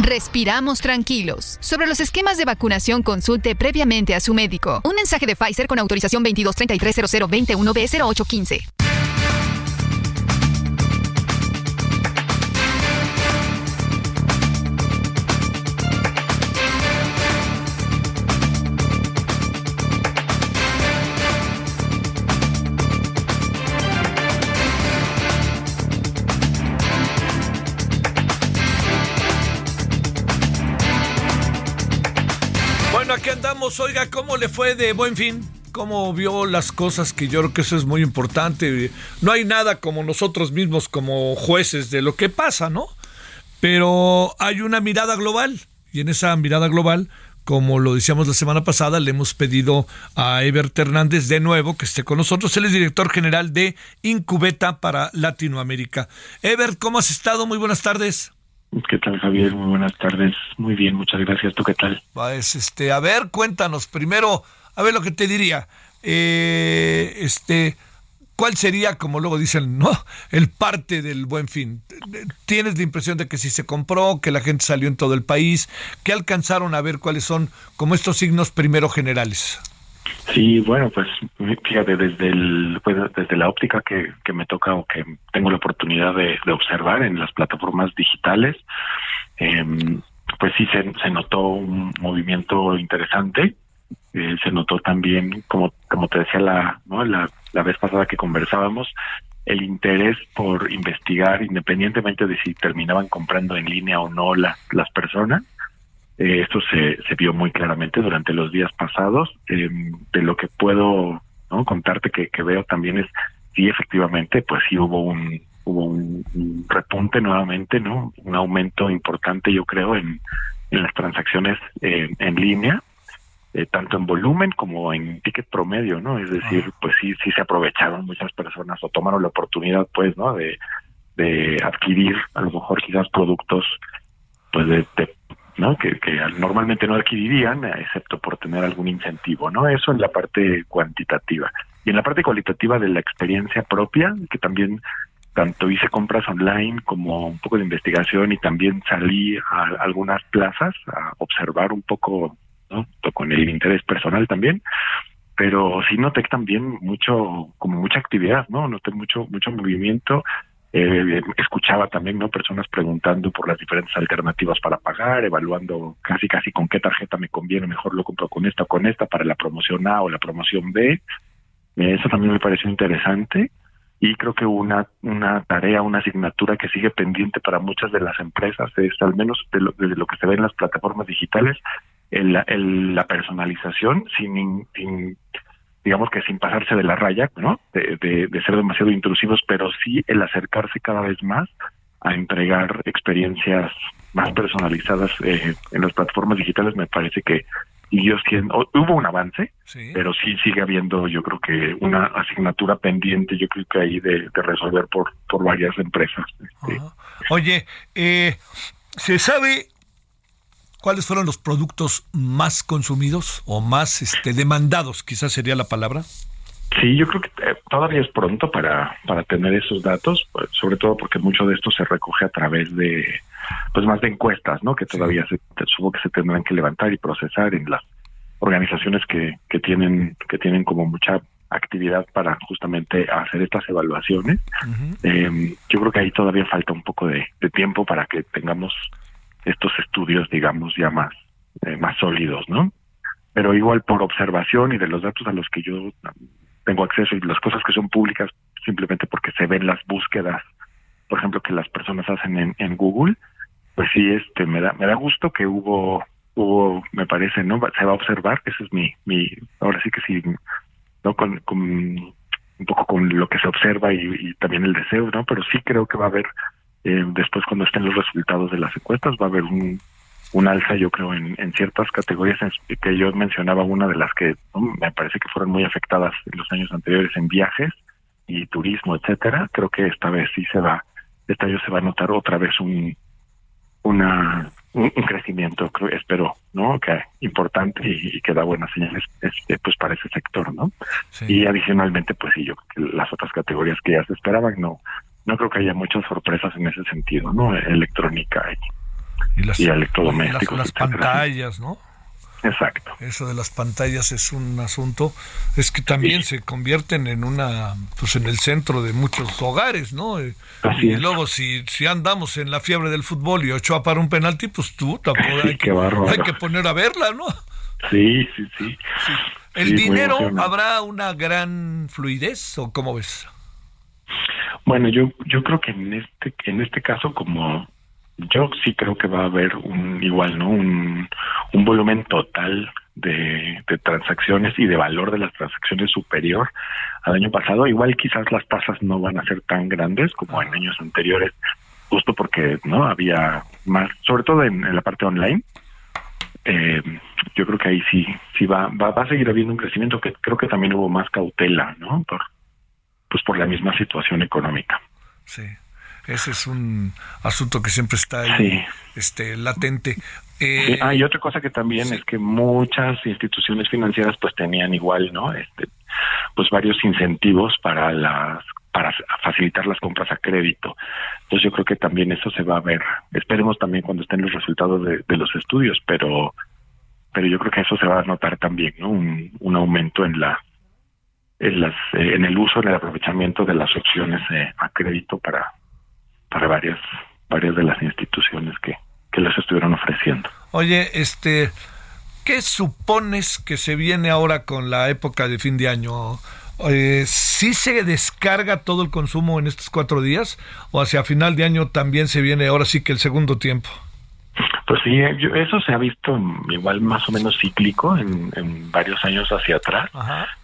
Respiramos tranquilos. Sobre los esquemas de vacunación, consulte previamente a su médico. Un mensaje de Pfizer con autorización 22330021 b 0815 Oiga, ¿cómo le fue de buen fin? ¿Cómo vio las cosas? Que yo creo que eso es muy importante. No hay nada como nosotros mismos, como jueces de lo que pasa, ¿no? Pero hay una mirada global y en esa mirada global como lo decíamos la semana pasada, le hemos pedido a Ebert Hernández de nuevo que esté con nosotros. Él es director general de Incubeta para Latinoamérica. Ebert, ¿cómo has estado? Muy buenas tardes. ¿Qué tal, Javier? Muy buenas tardes. Muy bien, muchas gracias. ¿Tú qué tal? Pues, este, a ver, cuéntanos primero, a ver lo que te diría. Eh, este, ¿cuál sería, como luego dicen, no, el parte del buen fin? ¿Tienes la impresión de que si se compró, que la gente salió en todo el país, que alcanzaron a ver cuáles son como estos signos primero generales? Sí, bueno, pues fíjate, desde el, pues, desde la óptica que, que me toca o que tengo la oportunidad de, observar en las plataformas digitales, eh, pues sí se, se notó un movimiento interesante. Eh, se notó también, como, como te decía la, ¿no? la, la vez pasada que conversábamos, el interés por investigar, independientemente de si terminaban comprando en línea o no las las personas. Eh, esto se, se vio muy claramente durante los días pasados. Eh, de lo que puedo ¿no? contarte que, que veo también es sí efectivamente pues sí hubo un hubo un, un repunte nuevamente no un aumento importante yo creo en, en las transacciones eh, en línea eh, tanto en volumen como en ticket promedio, ¿no? Es decir, pues sí, sí se aprovecharon muchas personas o tomaron la oportunidad, pues, ¿no? De, de adquirir a lo mejor quizás productos, pues, de, de ¿no? Que, que normalmente no adquirirían, excepto por tener algún incentivo, ¿no? Eso en la parte cuantitativa. Y en la parte cualitativa de la experiencia propia, que también tanto hice compras online como un poco de investigación y también salí a algunas plazas a observar un poco ¿no? con el interés personal también, pero sí noté también mucho, como mucha actividad, ¿no? Noté mucho, mucho movimiento, eh, escuchaba también, ¿no? Personas preguntando por las diferentes alternativas para pagar, evaluando casi, casi con qué tarjeta me conviene, mejor lo compro con esta o con esta para la promoción A o la promoción B. Eh, eso también me pareció interesante y creo que una una tarea, una asignatura que sigue pendiente para muchas de las empresas es al menos de lo, de lo que se ve en las plataformas digitales el, la personalización sin, sin, digamos que sin pasarse de la raya, ¿no? De, de, de, ser demasiado intrusivos, pero sí el acercarse cada vez más a entregar experiencias más personalizadas eh, en las plataformas digitales me parece que siguió siendo, hubo un avance, sí. pero sí sigue habiendo, yo creo que una asignatura pendiente, yo creo que ahí de, de resolver por, por varias empresas. Este. Oye, eh, ¿se sabe cuáles fueron los productos más consumidos o más este, demandados, quizás sería la palabra? Sí, yo creo que eh, todavía es pronto para, para tener esos datos, pues, sobre todo porque mucho de esto se recoge a través de, pues más de encuestas, ¿no? Que todavía sí. se, supongo que se tendrán que levantar y procesar en las organizaciones que, que tienen, que tienen como mucha actividad para justamente hacer estas evaluaciones. Uh -huh. eh, yo creo que ahí todavía falta un poco de, de tiempo para que tengamos estos estudios, digamos, ya más, eh, más sólidos, ¿no? Pero igual por observación y de los datos a los que yo tengo acceso y las cosas que son públicas, simplemente porque se ven las búsquedas, por ejemplo, que las personas hacen en, en Google, pues sí, este, me da, me da gusto que hubo, hubo, me parece, ¿no? Se va a observar, ese es mi, mi, ahora sí que sí, ¿no? Con, con un poco con lo que se observa y, y también el deseo, ¿no? Pero sí creo que va a haber eh, después cuando estén los resultados de las encuestas va a haber un, un alza yo creo en, en ciertas categorías en, que yo mencionaba una de las que ¿no? me parece que fueron muy afectadas en los años anteriores en viajes y turismo etcétera creo que esta vez sí se va este año se va a notar otra vez un una un, un crecimiento creo espero no que importante y, y que da buenas señales este, pues para ese sector no sí. y adicionalmente pues sí yo las otras categorías que ya se esperaban no no creo que haya muchas sorpresas en ese sentido, ¿no? Electrónica y, y, las, y electrodomésticos. Las, las pantallas, ¿no? Exacto. Eso de las pantallas es un asunto, es que también sí. se convierten en una, pues en el centro de muchos hogares, ¿no? Así y es. luego si, si andamos en la fiebre del fútbol y Ochoa para un penalti, pues tú tampoco sí, hay, que, hay que poner a verla, ¿no? Sí, sí, sí. sí. ¿El dinero habrá una gran fluidez o cómo ves? Bueno, yo yo creo que en este en este caso como yo sí creo que va a haber un igual, ¿no? Un, un volumen total de, transacciones y de valor de las transacciones superior al año pasado. Igual quizás las tasas no van a ser tan grandes como en años anteriores, justo porque no había más, sobre todo en, en la parte online. Eh, yo creo que ahí sí sí va, va va a seguir habiendo un crecimiento que creo que también hubo más cautela, ¿no? Por pues por la misma situación económica. Sí. Ese es un asunto que siempre está ahí, sí. este, latente. Eh, sí. Ah, y otra cosa que también sí. es que muchas instituciones financieras pues tenían igual, ¿no? Este, pues varios incentivos para las para facilitar las compras a crédito. Entonces yo creo que también eso se va a ver. Esperemos también cuando estén los resultados de, de los estudios, pero pero yo creo que eso se va a notar también, ¿no? Un, un aumento en la en, las, eh, en el uso, en el aprovechamiento de las opciones a crédito para, para varias, varias de las instituciones que, que les estuvieron ofreciendo. Oye, este, ¿qué supones que se viene ahora con la época de fin de año? Eh, ¿Sí se descarga todo el consumo en estos cuatro días o hacia final de año también se viene ahora sí que el segundo tiempo? Pues sí, eso se ha visto igual más o menos cíclico en, varios años hacia atrás,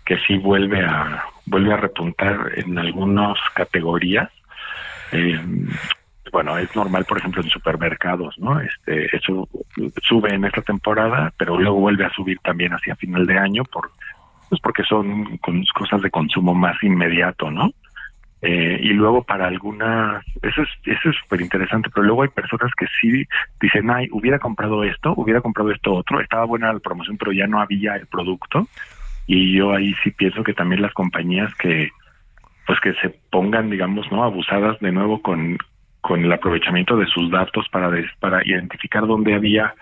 que sí vuelve a vuelve a repuntar en algunas categorías. Eh, bueno, es normal, por ejemplo, en supermercados, ¿no? Este, eso sube en esta temporada, pero luego vuelve a subir también hacia final de año por, pues porque son cosas de consumo más inmediato, ¿no? Eh, y luego para algunas, eso es eso es súper interesante, pero luego hay personas que sí dicen, ay, hubiera comprado esto, hubiera comprado esto otro, estaba buena la promoción, pero ya no había el producto. Y yo ahí sí pienso que también las compañías que, pues que se pongan, digamos, no abusadas de nuevo con, con el aprovechamiento de sus datos para, para identificar dónde había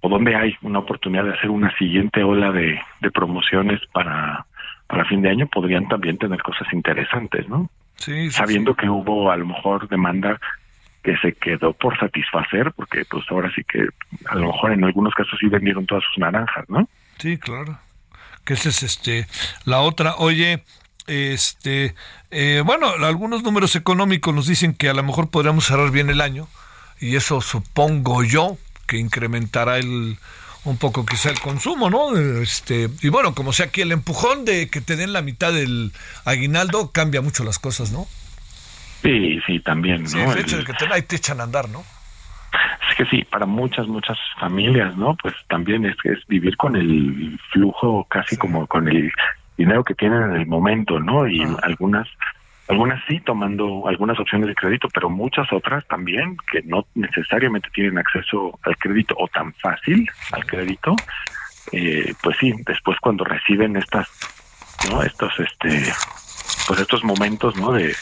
o dónde hay una oportunidad de hacer una siguiente ola de promociones para, para fin de año, podrían también tener cosas interesantes, ¿no? Sí, Sabiendo que hubo a lo mejor demanda que se quedó por satisfacer, porque pues ahora sí que a lo mejor en algunos casos sí vendieron todas sus naranjas, ¿no? Sí, claro. Que esa es este la otra. Oye, este, eh, bueno, algunos números económicos nos dicen que a lo mejor podríamos cerrar bien el año y eso supongo yo que incrementará el un poco quizá el consumo, ¿no? Este, y bueno, como sea aquí el empujón de que te den la mitad del aguinaldo cambia mucho las cosas, ¿no? Sí, sí, también, ¿no? el hecho de que te, ahí te echan a andar, ¿no? Es que sí, para muchas, muchas familias, ¿no? Pues también es, es vivir con el flujo casi como con el dinero que tienen en el momento, ¿no? Y algunas algunas sí tomando algunas opciones de crédito, pero muchas otras también que no necesariamente tienen acceso al crédito o tan fácil al crédito, eh, pues sí, después cuando reciben estas, ¿no? Estos, este, pues estos momentos, ¿no? De,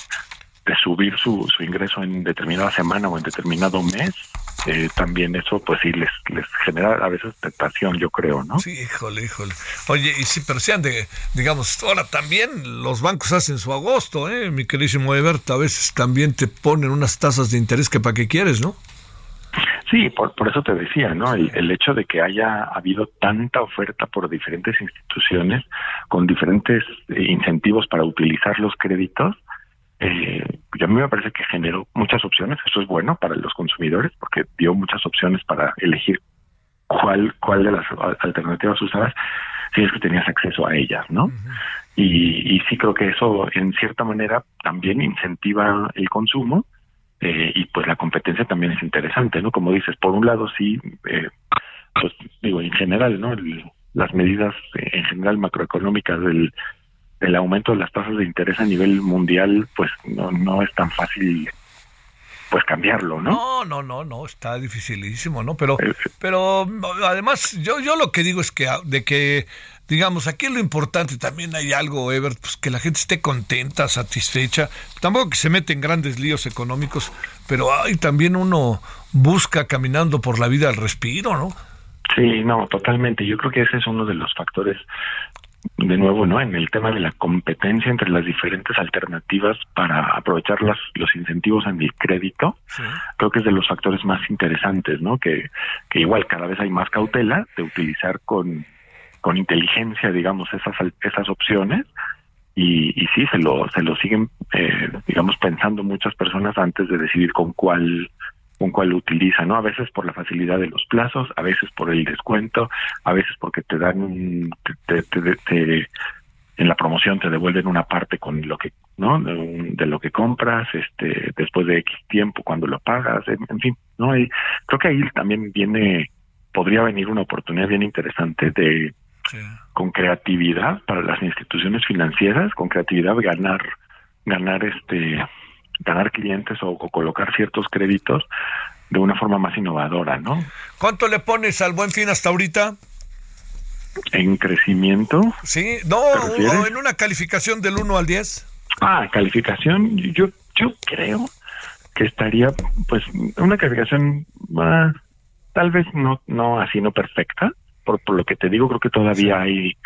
de subir su, su ingreso en determinada semana o en determinado mes, eh, también eso pues sí les, les genera a veces tentación, yo creo, ¿no? Sí, híjole, híjole. Oye, y sí, pero sean de, digamos, ahora también los bancos hacen su agosto, ¿eh? Mi queridísimo Ebert, a veces también te ponen unas tasas de interés que para qué quieres, ¿no? Sí, por, por eso te decía, ¿no? El, el, hecho de que haya habido tanta oferta por diferentes instituciones con diferentes eh, incentivos para utilizar los créditos, eh, a mí me parece que generó muchas opciones. Eso es bueno para los consumidores porque dio muchas opciones para elegir cuál, cuál de las alternativas usabas si es que tenías acceso a ellas, ¿no? y, y sí creo que eso en cierta manera también incentiva el consumo eh, y pues la competencia también es interesante, ¿no? Como dices, por un lado sí, eh, pues digo, en general, ¿no? las medidas eh, en general macroeconómicas del el aumento de las tasas de interés a nivel mundial, pues no, no es tan fácil pues cambiarlo, ¿no? No, no, no, no, está dificilísimo, ¿no? Pero, eh, pero además, yo, yo lo que digo es que de que, digamos, aquí lo importante también hay algo, Ever, pues que la gente esté contenta, satisfecha, tampoco que se mete en grandes líos económicos, pero hay también uno busca caminando por la vida al respiro, ¿no? Sí, no, totalmente. Yo creo que ese es uno de los factores de nuevo, ¿no? En el tema de la competencia entre las diferentes alternativas para aprovechar los, los incentivos en el crédito, creo que es de los factores más interesantes, ¿no? Que, que igual cada vez hay más cautela de utilizar con, con inteligencia, digamos, esas, esas opciones. Y, y sí, se lo, se lo siguen, eh, digamos, pensando muchas personas antes de decidir con cuál con cuál utiliza, ¿no? A veces por la facilidad de los plazos, a veces por el descuento, a veces porque te dan un, te, te, en la promoción te devuelven una parte con lo que, ¿no? De, lo que compras, este, después de X tiempo cuando lo pagas, en, fin, ¿no? Y creo que ahí también viene, podría venir una oportunidad bien interesante de, con creatividad para las instituciones financieras, con creatividad ganar, ganar este, ganar clientes o, colocar ciertos créditos de una forma más innovadora, ¿no? ¿Cuánto le pones al buen fin hasta ahorita? ¿En crecimiento? Sí, no, en una calificación del 1 al 10. Ah, calificación, yo, yo creo que estaría, pues, una calificación más, tal vez no, no así, no perfecta, por, por lo que te digo, creo que todavía hay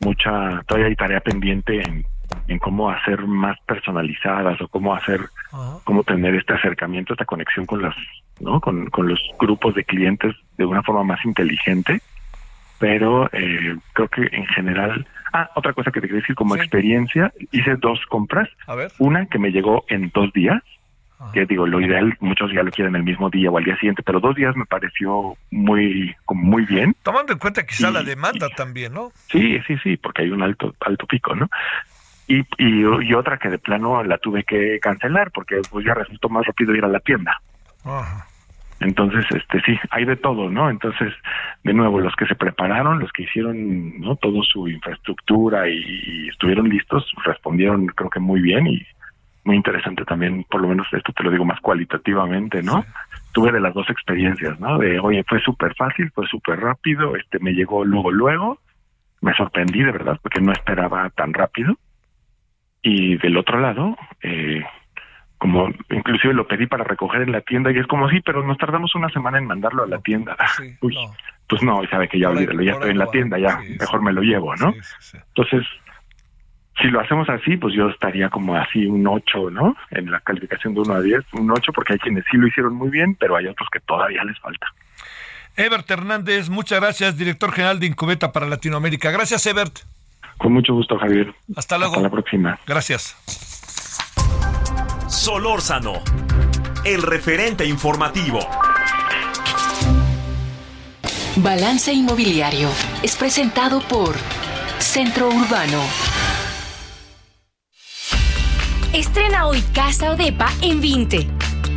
mucha, todavía hay tarea pendiente en en cómo hacer más personalizadas o cómo hacer, cómo tener este acercamiento, esta conexión con las, ¿no? Con, con los grupos de clientes de una forma más inteligente. Pero eh, creo que en general, ah, otra cosa que te quería decir como experiencia, hice dos compras. A ver. Una que me llegó en dos días, que digo, lo ideal, muchos ya lo quieren el mismo día o al día siguiente, pero dos días me pareció muy, como muy bien. Tomando en cuenta quizá la demanda también, ¿no? Sí, sí, sí, porque hay un alto, alto pico, ¿no? Y, y, y otra que de plano la tuve que cancelar porque pues ya resultó más rápido ir a la tienda. Ajá. Entonces, este sí, hay de todo, ¿no? Entonces, de nuevo, los que se prepararon, los que hicieron, ¿no? Todo su infraestructura y, y estuvieron listos, respondieron creo que muy bien y muy interesante también, por lo menos esto te lo digo más cualitativamente, ¿no? Tuve de las dos experiencias, ¿no? De, oye, fue súper fácil, fue súper rápido, este, me llegó luego, luego, me sorprendí de verdad porque no esperaba tan rápido. Y del otro lado, eh, como inclusive lo pedí para recoger en la tienda y es como, sí, pero nos tardamos una semana en mandarlo a la tienda. Uy, pues no, y sabe que ya olvídalo, ya estoy en la tienda, ya, mejor me lo llevo, ¿no? Entonces, si lo hacemos así, pues yo estaría como así un 8, ¿no? En la calificación de 1 a 10, un 8, porque hay quienes sí lo hicieron muy bien, pero hay otros que todavía les falta. Ebert Hernández, muchas gracias, director general de Incubeta para Latinoamérica. Gracias, Ebert. Con mucho gusto, Javier. Hasta luego. Hasta la próxima. Gracias. Solórzano, el referente informativo. Balance Inmobiliario es presentado por Centro Urbano. Estrena hoy Casa Odepa en 20.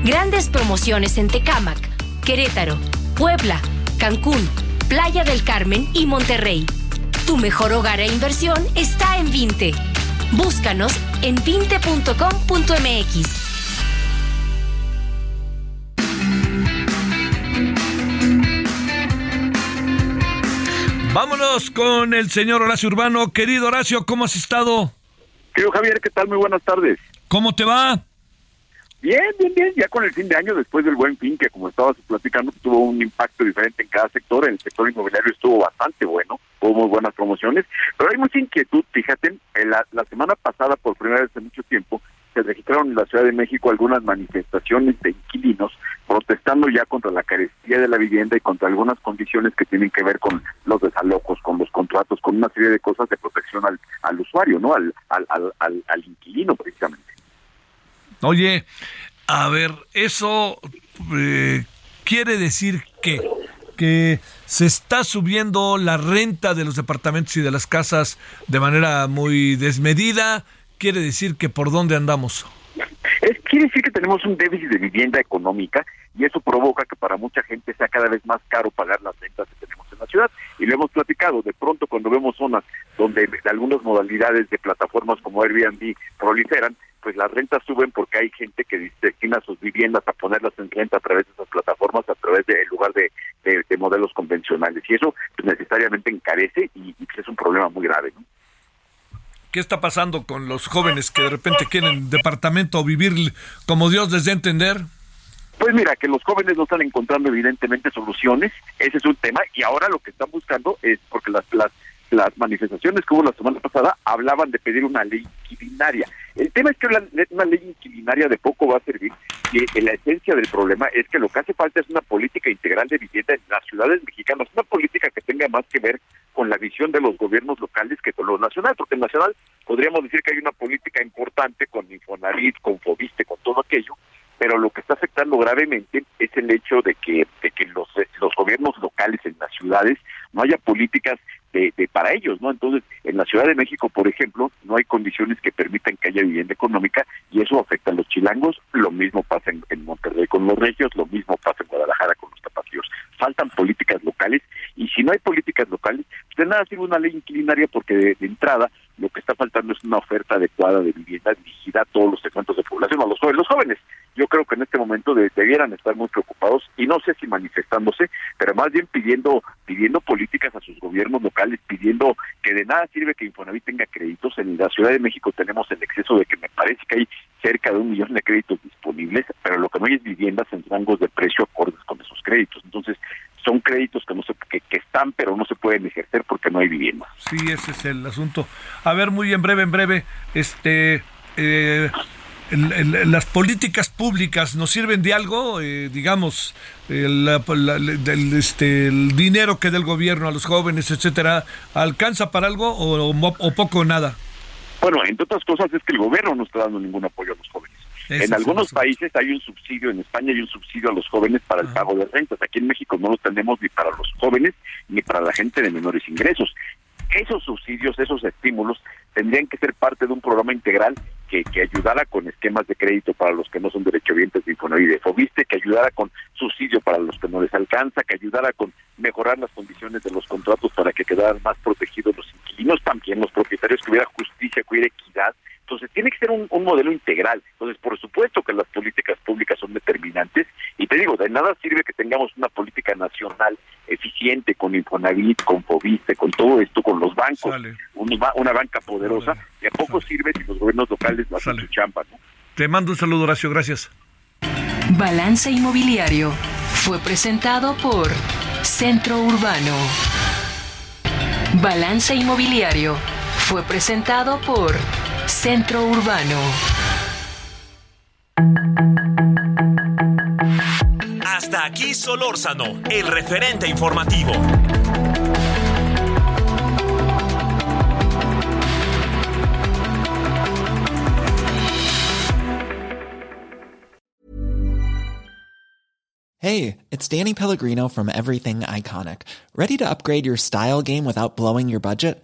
Grandes promociones en Tecámac, Querétaro, Puebla, Cancún, Playa del Carmen y Monterrey. Tu mejor hogar e inversión está en 20. Búscanos en 20.com.mx. Vámonos con el señor Horacio Urbano. Querido Horacio, ¿cómo has estado? Querido Javier, ¿qué tal? Muy buenas tardes. ¿Cómo te va? Bien, bien, bien. Ya con el fin de año, después del buen fin, que como estabas platicando, tuvo un impacto diferente en cada sector. En el sector inmobiliario estuvo bastante bueno, hubo muy buenas promociones. Pero hay mucha inquietud, fíjate. La, la semana pasada, por primera vez en mucho tiempo, se registraron en la Ciudad de México algunas manifestaciones de inquilinos protestando ya contra la carestía de la vivienda y contra algunas condiciones que tienen que ver con los desalojos, con los contratos, con una serie de cosas de protección al, al usuario, ¿no? Al, al, al, al inquilino, precisamente. Oye, a ver, eso eh, quiere decir que que se está subiendo la renta de los departamentos y de las casas de manera muy desmedida. Quiere decir que por dónde andamos. Es, quiere decir que tenemos un déficit de vivienda económica y eso provoca que para mucha gente sea cada vez más caro pagar las rentas que tenemos en la ciudad. Y lo hemos platicado, de pronto cuando vemos zonas donde algunas modalidades de plataformas como Airbnb proliferan, pues las rentas suben porque hay gente que destina sus viviendas a ponerlas en renta a través de esas plataformas, a través de en lugar de, de, de, modelos convencionales. Y eso pues, necesariamente encarece y, y pues, es un problema muy grave. ¿no? ¿Qué está pasando con los jóvenes que de repente quieren departamento o vivir como Dios les dé a entender? Pues mira, que los jóvenes no están encontrando evidentemente soluciones, ese es un tema, y ahora lo que están buscando es, porque las, las, las manifestaciones que hubo la semana pasada hablaban de pedir una ley inquilinaria. El tema es que una, ley inquilinaria de poco va a servir, y la esencia del problema es que lo que hace falta es una política integral de vivienda en las ciudades mexicanas, una política que tenga más que ver con la visión de los gobiernos locales que con lo nacional, porque en nacional podríamos decir que hay una política importante con Infonavit, con Fobiste, con todo aquello, pero lo que está afectando gravemente es el hecho de que, de que los, los gobiernos locales en las ciudades no haya políticas de, de, para ellos, ¿no? Entonces, en la Ciudad de México, por ejemplo, no hay condiciones que permitan que haya vivienda económica y eso afecta a los chilangos, lo mismo pasa en, en Monterrey con los regios, lo mismo pasa en Guadalajara con los tapatíos. Faltan políticas locales y si no hay políticas locales, de nada sirve una ley inquilinaria porque de, entrada lo que está faltando es una oferta adecuada de vivienda dirigida a todos los segmentos de población, a los jóvenes. Los jóvenes, yo creo que en este momento de, debieran estar muy preocupados y no sé si manifestándose, pero más bien pidiendo pidiendo políticas a sus gobiernos locales, pidiendo que de nada sirve que Infonavit tenga créditos. En la Ciudad de México tenemos el exceso de que me parece que hay cerca de un millón de créditos disponibles, pero lo que no hay es viviendas en rangos de precio acordes con esos créditos. Entonces, son créditos que no se, que, están pero no se pueden ejercer porque no hay vivienda. Sí, ese es el asunto. A ver, muy en breve, en breve, este eh, las políticas públicas nos sirven de algo, eh, digamos, el, este, el dinero que da el gobierno a los jóvenes, etcétera, ¿alcanza para algo o, o poco o nada? Bueno, entre otras cosas es que el gobierno no está dando ningún apoyo a los jóvenes. En algunos países hay un subsidio, en España hay un subsidio a los jóvenes para el pago de rentas. Aquí en México no lo tenemos ni para los jóvenes ni para la gente de menores ingresos esos subsidios, esos estímulos, tendrían que ser parte de un programa integral que, que ayudara con esquemas de crédito para los que no son derechohabientes de Infonavit de Fobiste, que ayudara con subsidio para los que no les alcanza, que ayudara con mejorar las condiciones de los contratos para que quedaran más protegidos los inquilinos, también los propietarios, que hubiera justicia, que hubiera equidad. Entonces tiene que ser un, un modelo integral. Entonces, por supuesto que las políticas públicas son determinantes y te digo, de nada sirve que tengamos una política nacional eficiente con Infonavit, con Fobiste, con todo esto, con los bancos, una, banca poderosa, y a poco sirve si los gobiernos locales no hacen su champa. ¿no? Te mando un saludo, Horacio, gracias. Balance Inmobiliario fue presentado por Centro Urbano. Balance Inmobiliario fue presentado por Centro Urbano. Hasta aquí Solórzano, el referente informativo. Hey, it's Danny Pellegrino from Everything Iconic. Ready to upgrade your style game without blowing your budget?